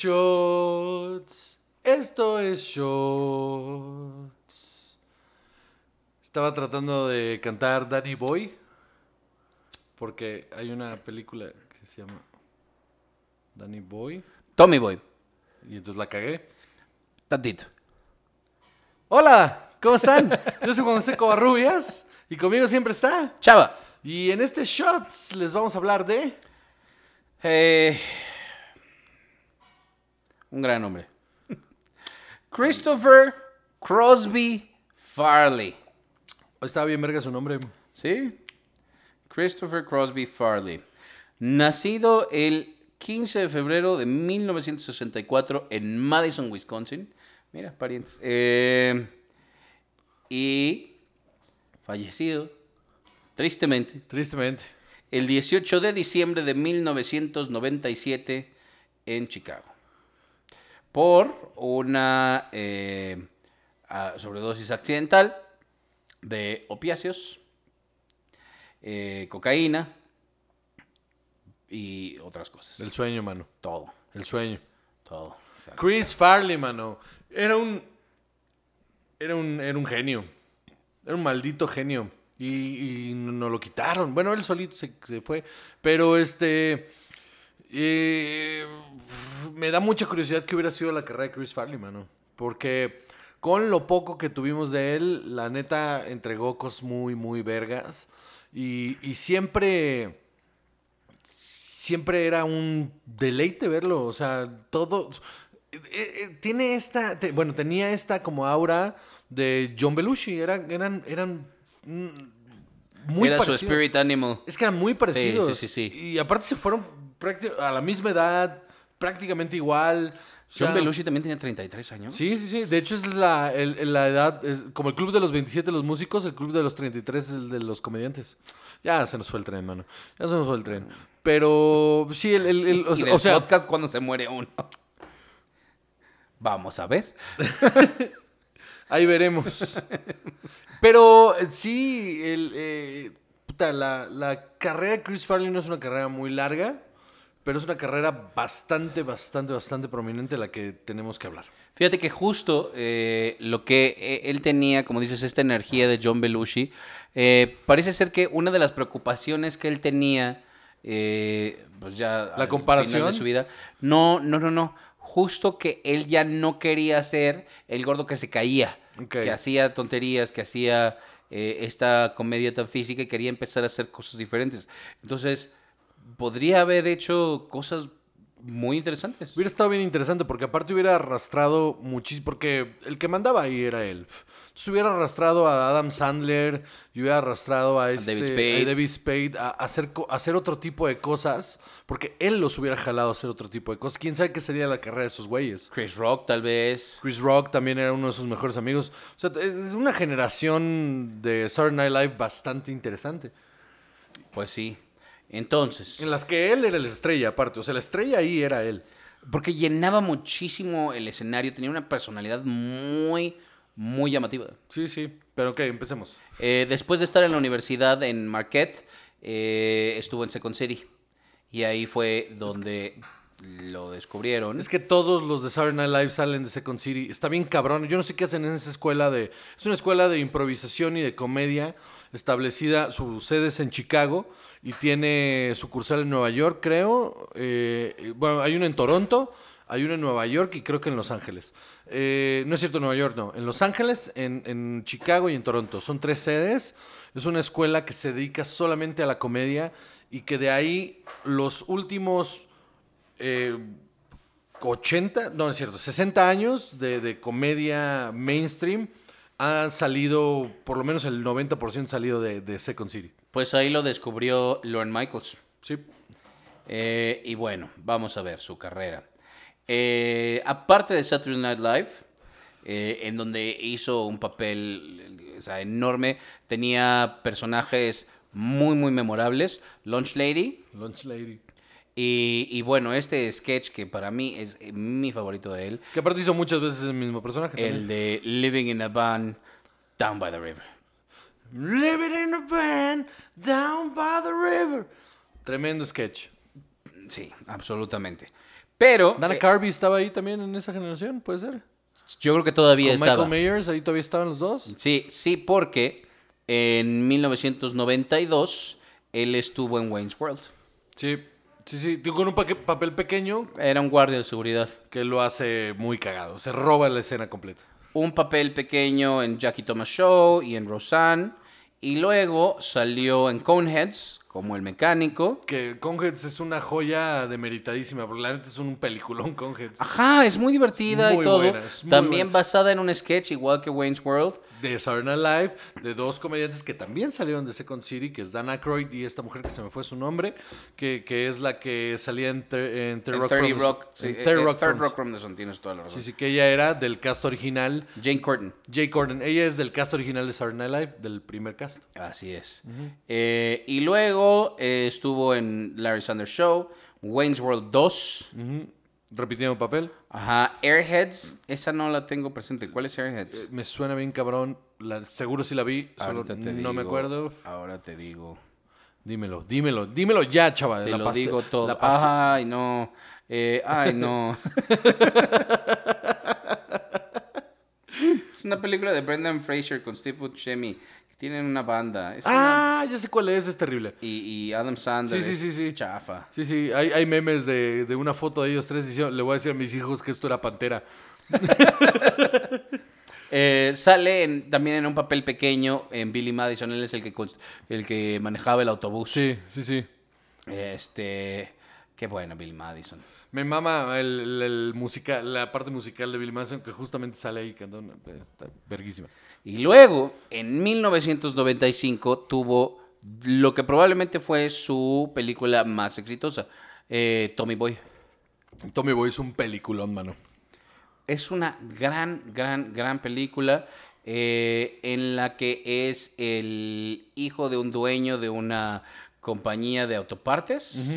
Shots. Esto es Shots. Estaba tratando de cantar Danny Boy. Porque hay una película que se llama Danny Boy. Tommy Boy. Y entonces la cagué. Tantito. Hola, ¿cómo están? Yo soy Juan José Covarrubias. Y conmigo siempre está. Chava. Y en este Shots les vamos a hablar de. Eh, un gran nombre. Christopher Crosby Farley. Estaba bien verga su nombre. ¿Sí? Christopher Crosby Farley. Nacido el 15 de febrero de 1964 en Madison, Wisconsin. Mira, parientes. Eh, y fallecido, tristemente, Tristemente. el 18 de diciembre de 1997 en Chicago. Por una eh, sobredosis accidental de opiáceos, eh, cocaína y otras cosas. El sueño, mano. Todo, El sueño. todo. Chris Farley, mano. Era un. Era un, era un genio. Era un maldito genio. Y, y nos lo quitaron. Bueno, él solito se, se fue. Pero este. Eh, me da mucha curiosidad que hubiera sido la carrera de Chris Farley, mano. Porque con lo poco que tuvimos de él, la neta entregó cosas muy, muy vergas. Y, y siempre siempre era un deleite verlo. O sea, todo. eh, eh, tiene esta. te- bueno, tenía esta como aura de John Belushi. Eran, eran, eran mm, muy Era su spirit animal. Es que eran muy parecidos. sí, sí, sí. Y aparte se fueron a la misma edad, prácticamente igual. O John sea, Belushi también tenía 33 años. Sí, sí, sí. De hecho, es la, el- la edad. es como el club de los 27 de los músicos, el club de los 33 es el de los comediantes. Ya se nos fue el tren, mano. Ya se nos fue el tren. Pero sí, el. el- el- o, y sea- del o sea, podcast cuando se muere uno. Vamos a ver. ahí veremos. Pero sí, el, eh, puta, la, la carrera de Chris Farley no es una carrera muy larga, pero es una carrera bastante, bastante, bastante prominente la que tenemos que hablar. Fíjate que justo eh, lo que eh, él tenía, como dices, esta energía de John Belushi, eh, parece ser que una de las preocupaciones que él tenía, eh, pues ya al comparación? final de su vida, no, no, no, no, justo que él ya no quería ser el gordo que se caía, Ok. que hacía tonterías, que hacía esta comedia tan física y quería empezar a hacer cosas diferentes. Entonces, podría haber hecho cosas muy interesantes. Hubiera estado bien interesante porque aparte hubiera arrastrado muchísimo, porque el que mandaba ahí era él. Entonces hubiera arrastrado a Adam Sandler y hubiera arrastrado a, este, David Spade. a David Spade a hacer, a hacer otro tipo de cosas, porque él los hubiera jalado a hacer otro tipo de cosas. ¿Quién sabe qué sería la carrera de esos güeyes? Chris Rock, tal vez. Chris Rock también era uno de sus mejores amigos. O sea, es una generación de Saturday Night Live bastante interesante. Pues sí. Entonces, En las que él era la estrella, aparte. O sea, la estrella ahí era él. porque llenaba muchísimo el escenario, tenía una personalidad muy, muy llamativa. Sí, sí. Pero ok, empecemos. Eh, después de estar en la universidad en Marquette, eh, estuvo en Second City. Y ahí fue donde lo descubrieron. Es que todos los de Saturday Night Live salen de Second City. Está bien cabrón. Yo no sé qué hacen en esa escuela de... Es una escuela de improvisación y de comedia establecida. Su sede es en Chicago y tiene sucursal en Nueva York, creo. Eh, bueno, hay una en Toronto, hay una en Nueva York y creo que en Los Ángeles. Eh, no es cierto, Nueva York no. En Los Ángeles, en, en Chicago y en Toronto. Son tres sedes. Es una escuela que se dedica solamente a la comedia y que de ahí los últimos eh, 80, no es cierto, 60 años de, de comedia mainstream han salido, por lo menos el 90% salido de, de Second City. Pues ahí lo descubrió Lorne Michaels. Sí. Eh, y bueno, vamos a ver su carrera. Eh, aparte de Saturday Night Live, eh, en donde hizo un papel o sea, enorme, tenía personajes muy, muy memorables. Lunch Lady. Lunch Lady. Y, y bueno, este sketch que para mí es eh, mi favorito de él, Que aparte hizo muchas veces el mismo personaje. el de Living in a Van Down by the River. Living in a van down by the river. Tremendo sketch. Sí, absolutamente. Pero Dana eh, Carvey estaba ahí también en esa generación, puede ser. yo creo que todavía Con estaba. Michael Myers, ahí todavía estaban los dos. Sí, sí, porque en 1992 él estuvo en Wayne's World. Sí, sí, sí. Digo, con un papel pequeño Era un guardia de seguridad. que lo hace muy cagado. Se roba la escena completa. Un papel pequeño en Jackie Thomas Show y en Roseanne. Y luego salió en Coneheads como el mecánico. Que Conheads es una joya demeritadísima, porque la neta es un peliculón Conheads. Ajá, es muy divertida Muy y todo. buena, es muy También buena. basada en un sketch igual que Wayne's World. De Saturday Night Live, de dos comediantes que también salieron de Second City, que es Dan Aykroyd y esta mujer que se me fue su nombre, que, que es la que salía en, Thir- en Third En Rock 30 from the- Rock. sí, en eh, Third eh, Rock Third from- Rock from the Sun, tienes toda la razón. Sí, sí, que ella era del cast original. Jane Curtin. Jay Corden, ella es del cast original de Saturday Night Live, del primer cast. Así es. Eh, y luego eh, estuvo en Larry Sanders Show, Wayne's World 2, Ujú. Repitiendo papel. ajá, Airheads, esa no la tengo presente. ¿Cuál es Eh, Airheads? Me suena bien cabrón, la, seguro sí la vi, solo no me acuerdo. Ahora te digo. Dímelo, dímelo, dímelo ya, chaval. Te la lo digo todo. la pasé- Ay, no. Eh, ay, no. es una película de Brendan Fraser con Steve Buscemi. Tienen una banda. Es una- Ah, ya sé cuál es, es terrible. Y, y Adam Sandler. Sí, sí, sí, sí. Chafa. Sí, sí, hay, hay memes de, de una foto de ellos tres diciendo, le voy a decir a mis hijos que esto era Pantera. Eh, sale en- también en un papel pequeño en Billy Madison. Él es el que, el que manejaba el autobús. Sí, sí, sí. Este. Qué bueno, Billy Madison. Me mama el, el- el musica- la parte musical de Billy Manson que justamente sale ahí cantando. Está verguísima. Y luego, en 1995, tuvo lo que probablemente fue su película más exitosa, eh, Tommy Boy. Tommy Boy es un peliculón, mano. Es una gran, gran, gran película eh, en la que es el hijo de un dueño de una compañía de autopartes.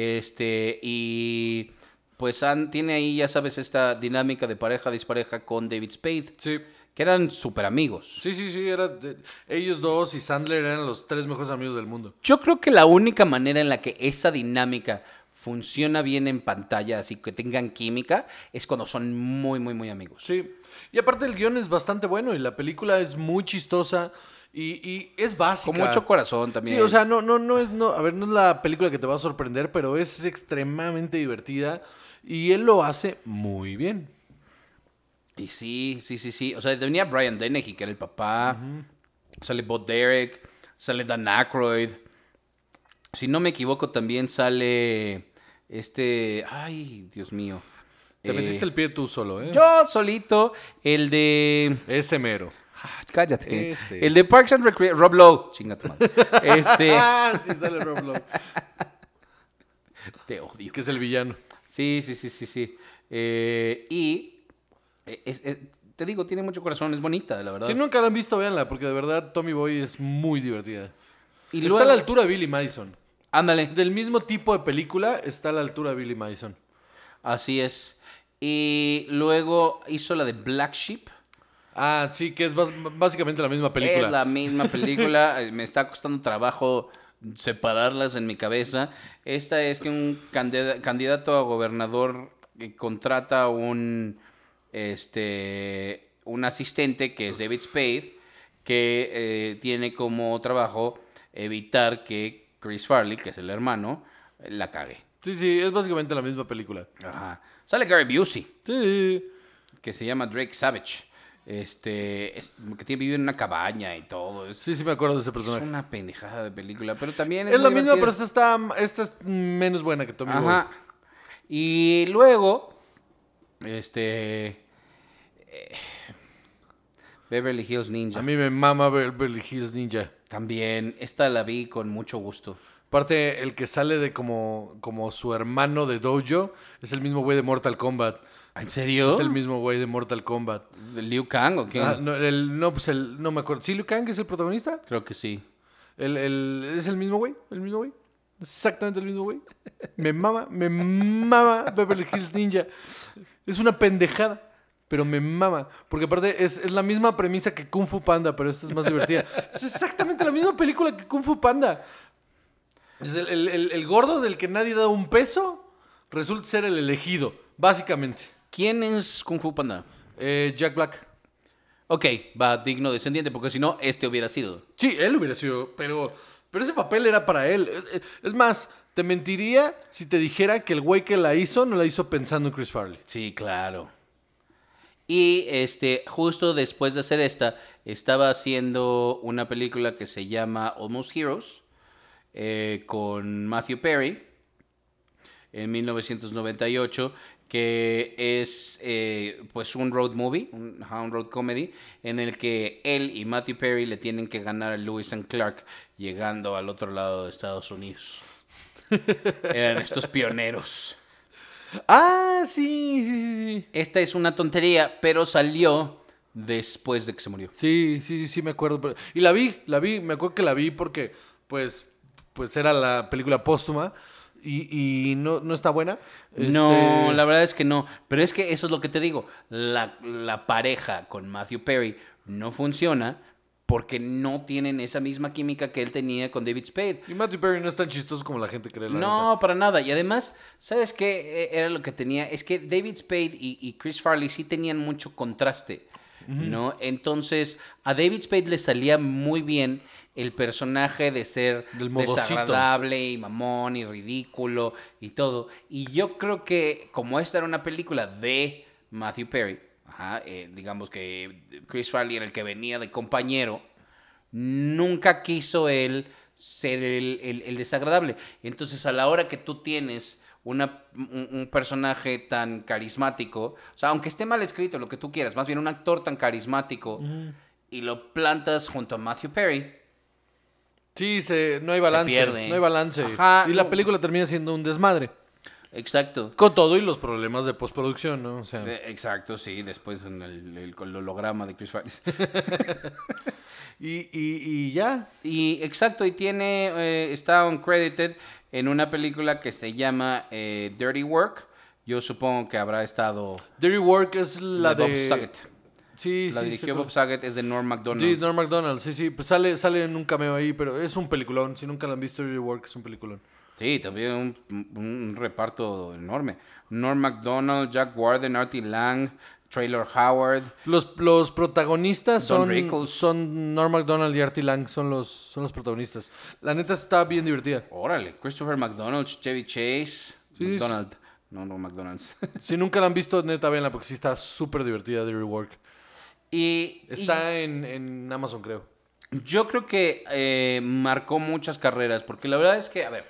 Este, y pues han- tiene ahí, ya sabes, esta dinámica de pareja-dispareja con David Spade, Sí. que eran súper amigos. Sí, sí, sí, era de- ellos dos y Sandler eran los tres mejores amigos del mundo. Yo creo que la única manera en la que esa dinámica funciona bien en pantalla, así que tengan química, es cuando son muy, muy, muy amigos. Sí. Y aparte el guion es bastante bueno y la película es muy chistosa y, y es básica. Con mucho corazón también. Sí, o sea, no, no, no es, no, a ver, no es la película que te va a sorprender, pero es extremadamente divertida y él lo hace muy bien. Y sí, sí, sí, sí. O sea, tenía Brian Dennehy, que era el papá. Sale Bob Derek. Sale Dan Aykroyd. Si no me equivoco, también sale este... Ay, Dios mío. Te Eh, metiste el pie tú solo, ¿eh? Yo solito, el de... Ese mero. Ah, cállate. Este. El de Parks and Recreation. Rob Lowe. Chinga tu madre. Este... Ah, sí sale Rob Lowe, Te odio. que es el villano. Sí, sí, sí, sí, sí. Eh, y eh, es- es- te digo, tiene mucho corazón, es bonita, la verdad. Si nunca la han visto, véanla, porque de verdad Tommy Boy es muy divertida. y está luego, a la altura de Billy Madison. Ándale, Del mismo tipo de película, está a la altura de Billy Madison. así es. Y luego hizo la de Black Sheep. Ah, sí, que es básicamente la misma película. Es la misma película. eh, Me está costando trabajo separarlas en mi cabeza. Esta es que un candida- candidato a gobernador contrata un, este, un asistente que es David Spade, que eh, tiene como trabajo evitar que Chris Farley, que es el hermano, la cague. Sí, sí, es básicamente la misma película. Ajá. Sale Gary Busey Sí. que se llama Drake Savage. Este, es- que tiene, vive en una cabaña y todo. Es, Sí, sí me acuerdo de ese es personaje. una pendejada de película, pero también es, Es la misma, pero esta está, esta es menos buena que Tommy Ajá. Y luego, este, eh, Beverly Hills. Ninja. A mí me mama Beverly Hills Ninja. También, esta la vi con mucho gusto. Aparte, el que sale de como, como su hermano de Dojo es el mismo güey de Mortal Kombat. ¿En serio? Es el mismo güey de Mortal Kombat. ¿Liu Kang o qué? Ah, no, el, no, pues el, no me acuerdo. ¿Sí, Liu Kang es el protagonista? Creo que sí. El, el- ¿Es el mismo güey? ¿El mismo güey? Exactamente el mismo güey. Me mama, me mama Beverly Hills Ninja. Es una pendejada, pero me mama. Porque aparte es, es la misma premisa que Kung Fu Panda, pero esta es más divertida. Es exactamente la misma película que Kung Fu Panda. Es el, el- el- el gordo del que nadie da un peso. resulta ser el elegido, básicamente. ¿Quién es Kung Fu Panda? Eh, Jack Black. Ok, va digno descendiente, porque si no, este hubiera sido. Sí, él hubiera sido, pero, pero ese papel era para él. Es- Es más, te mentiría si te dijera que el güey que la hizo no la hizo pensando en Chris Farley. Sí, claro. Y este, justo después de hacer esta, estaba haciendo una película que se llama Almost Heroes eh, con Matthew Perry en 1998, que es eh, pues un road movie, un, road comedy, en el que él y Matthew Perry le tienen que ganar a Lewis and Clark llegando al otro lado de Estados Unidos. Eran estos pioneros. Ah, sí, sí, sí, sí. Esta es una tontería, pero salió después de que se murió. Sí, sí, sí, sí, me acuerdo. Y la vi, la vi, me acuerdo que la vi porque, pues, pues era la película póstuma y, y no, no está buena. No, Este, la verdad es que no. Pero es que eso es lo que te digo. La, la pareja con Matthew Perry no funciona porque no tienen esa misma química que él tenía con David Spade. Y Matthew Perry no es tan chistoso como la gente cree. la No, para nada. Y además, ¿sabes qué Eh, era lo que tenía? Es que David Spade y, y Chris Farley sí tenían mucho contraste, ¿no? Entonces, a David Spade le salía muy bien el personaje de ser desagradable y mamón y ridículo y todo. Y yo creo que como esta era una película de Matthew Perry, ajá, eh, digamos que Chris Farley era el que venía de compañero, nunca quiso él ser el, el- el desagradable. Entonces, a la hora que tú tienes una- un, un personaje tan carismático, o sea, aunque esté mal escrito, lo que tú quieras, más bien un actor tan carismático, y lo plantas junto a Matthew Perry, Sí, se, no hay balance. pierde. No hay balance. Ajá, y la película termina siendo un desmadre. exacto. Con todo y los problemas de postproducción, ¿no? O sea, Eh, Exacto, sí, después en el, el- con el holograma de Chris Farley. y, y, y ya. Y exacto, y tiene, eh, está uncredited en una película que se llama eh, Dirty Work. Yo supongo que habrá estado Dirty Work es la de de... Bob. Sí, La sí, dirigió sí. Bob Saget, es de Norm MacDonald. Sí, Norm MacDonald, sí, sí. Pues sale, sale en un cameo ahí, pero es un peliculón. Si nunca lo han visto, Work es un peliculón. Sí, también un, un reparto enorme. Norm MacDonald, Jack Warden, Artie Lang, Traylor Howard. Los, los protagonistas Don son, Rickles. son Norm MacDonald y Artie Lang, son los, son los protagonistas. La neta está bien divertida. Órale, Christopher McDonald, Chevy Chase. Sí, McDonald. No, no, McDonald's. Si nunca la han visto, neta, véanla porque sí está súper divertida Dirty Work. Y, Está en, en Amazon, creo. yo creo que eh, marcó muchas carreras, porque la verdad es que, a ver,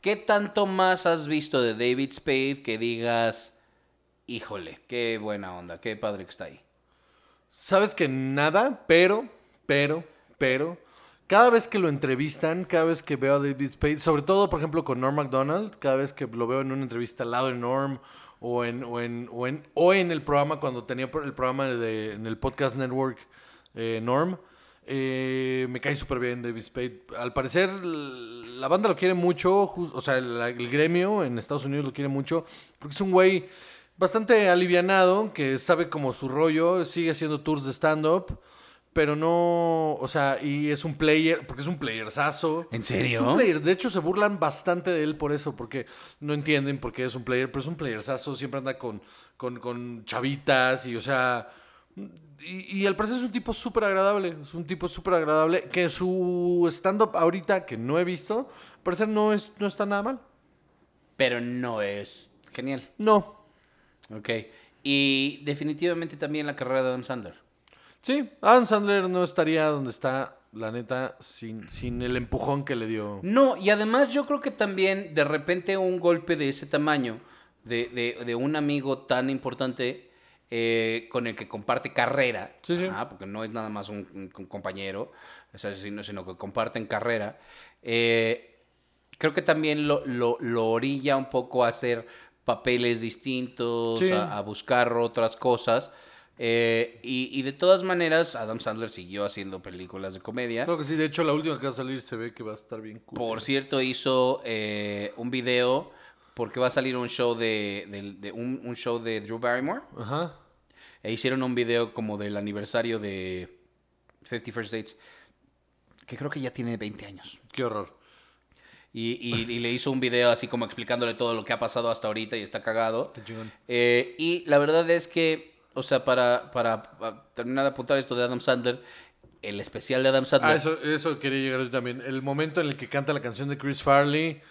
¿qué tanto más has visto de David Spade que digas, híjole, qué buena onda, qué padre que está ahí? Sabes que nada, pero, pero, pero, cada vez que lo entrevistan, cada vez que veo a David Spade, sobre todo, por ejemplo, con Norm MacDonald, cada vez que lo veo en una entrevista al lado de Norm o en, o en, o en, o en el programa, cuando tenía el programa de, en el Podcast Network eh, Norm, eh, me cae súper bien David Spade. Al parecer, la banda lo quiere mucho, o sea, el, el gremio en Estados Unidos lo quiere mucho, porque es un güey bastante alivianado, que sabe como su rollo, sigue haciendo tours de stand-up, pero no, o sea, y es un player, porque es un playerzazo. ¿En serio? Es un player, de hecho se burlan bastante de él por eso, porque no entienden por qué es un player, pero es un playerzazo, siempre anda con, con, con chavitas y, o sea, y, y al parecer es un tipo súper agradable, es un tipo súper agradable, que su stand-up ahorita, que no he visto, al parecer no, es, no está nada mal. Pero no es genial. No, Ok. Y definitivamente también la carrera de Adam Sandler. Sí, Adam Sandler no estaría donde está, la neta, sin, sin el empujón que le dio. No, y además yo creo que también de repente un golpe de ese tamaño, de, de- de un amigo tan importante eh, con el que comparte carrera, Sí, sí. ajá, porque no es nada más un, compañero, o sea, sino, sino que comparten carrera, eh, creo que también lo, lo- lo orilla un poco a hacer papeles distintos, Sí. a, a buscar otras cosas. Eh, y, y de todas maneras, Adam Sandler siguió haciendo películas de comedia. Creo que sí, de hecho la última que va a salir se ve que va a estar bien cool. Por cierto, hizo eh, un video porque va a salir un show de, un, un show de Drew Barrymore. Ajá. E hicieron un video como del aniversario de 50 First Dates, que creo que ya tiene 20 años. Qué horror. Y, y- y le hizo un video así como explicándole todo lo que ha pasado hasta ahorita y está cagado. Qué. Eh, y la verdad es que, o sea, para, para, para terminar de apuntar esto de Adam Sandler, el especial de Adam Sandler. Ah, eso, eso quería llegar yo también. El momento en el que canta la canción de Chris Farley,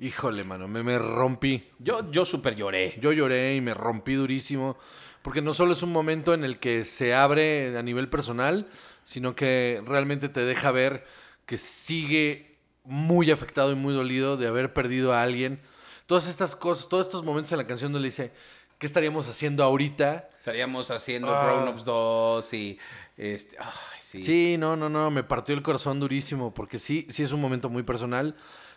híjole, mano, me, me rompí. Yo, yo súper lloré. Yo lloré y me rompí durísimo, porque no solo es un momento en el que se abre a nivel personal, sino que realmente te deja ver que sigue muy afectado y muy dolido de haber perdido a alguien. Todas estas cosas, todos estos momentos en la canción donde le dice, ¿qué estaríamos haciendo ahorita? Estaríamos haciendo Ah. Grown Ups 2 y. Este, ay, sí. Sí, no, no, no, me partió el corazón durísimo, porque sí, sí es un momento muy personal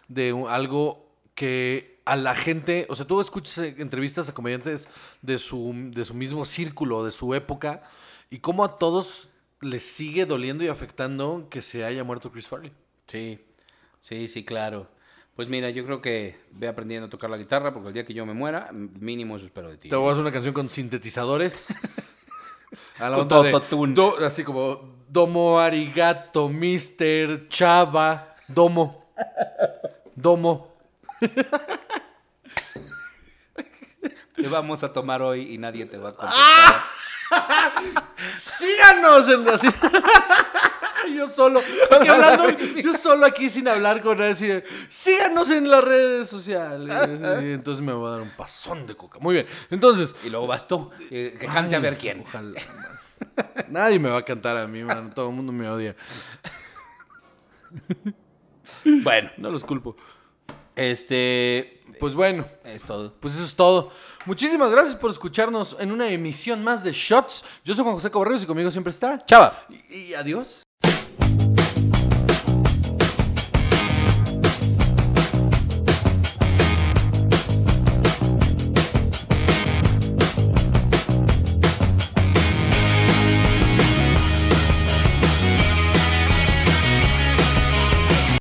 de un- algo que a la gente, o sea, tú escuchas eh, entrevistas a comediantes de su, de su mismo círculo, de su época, y cómo a todos les sigue doliendo y afectando que se haya muerto Chris Farley. Sí, sí, sí, claro. Pues mira, yo creo que ve aprendiendo a tocar la guitarra porque el día que yo me muera, mínimo eso espero de ti. Te voy a hacer una canción con sintetizadores. A la Con onda de do- así como Domo Arigato, Mister Chava, Domo. Domo. Te vamos a tomar hoy y nadie te va a ¡Ah! contestar. Síganos en así. Yo solo, aquí hablando, yo solo aquí sin hablar con nadie. Síganos en las redes sociales. Y entonces me va a dar un pasón de coca. Muy bien. Entonces, Y luego vas tú, eh, que cante a ver quién. ojalá. man. Nadie me va a cantar a mí, man. Todo el mundo me odia. Bueno, No los culpo. este. Pues bueno, Es todo. pues eso es todo. Muchísimas gracias por escucharnos en una emisión más de Shots. Yo soy Juan José Cabarreros y conmigo siempre está. Chava. y y adiós.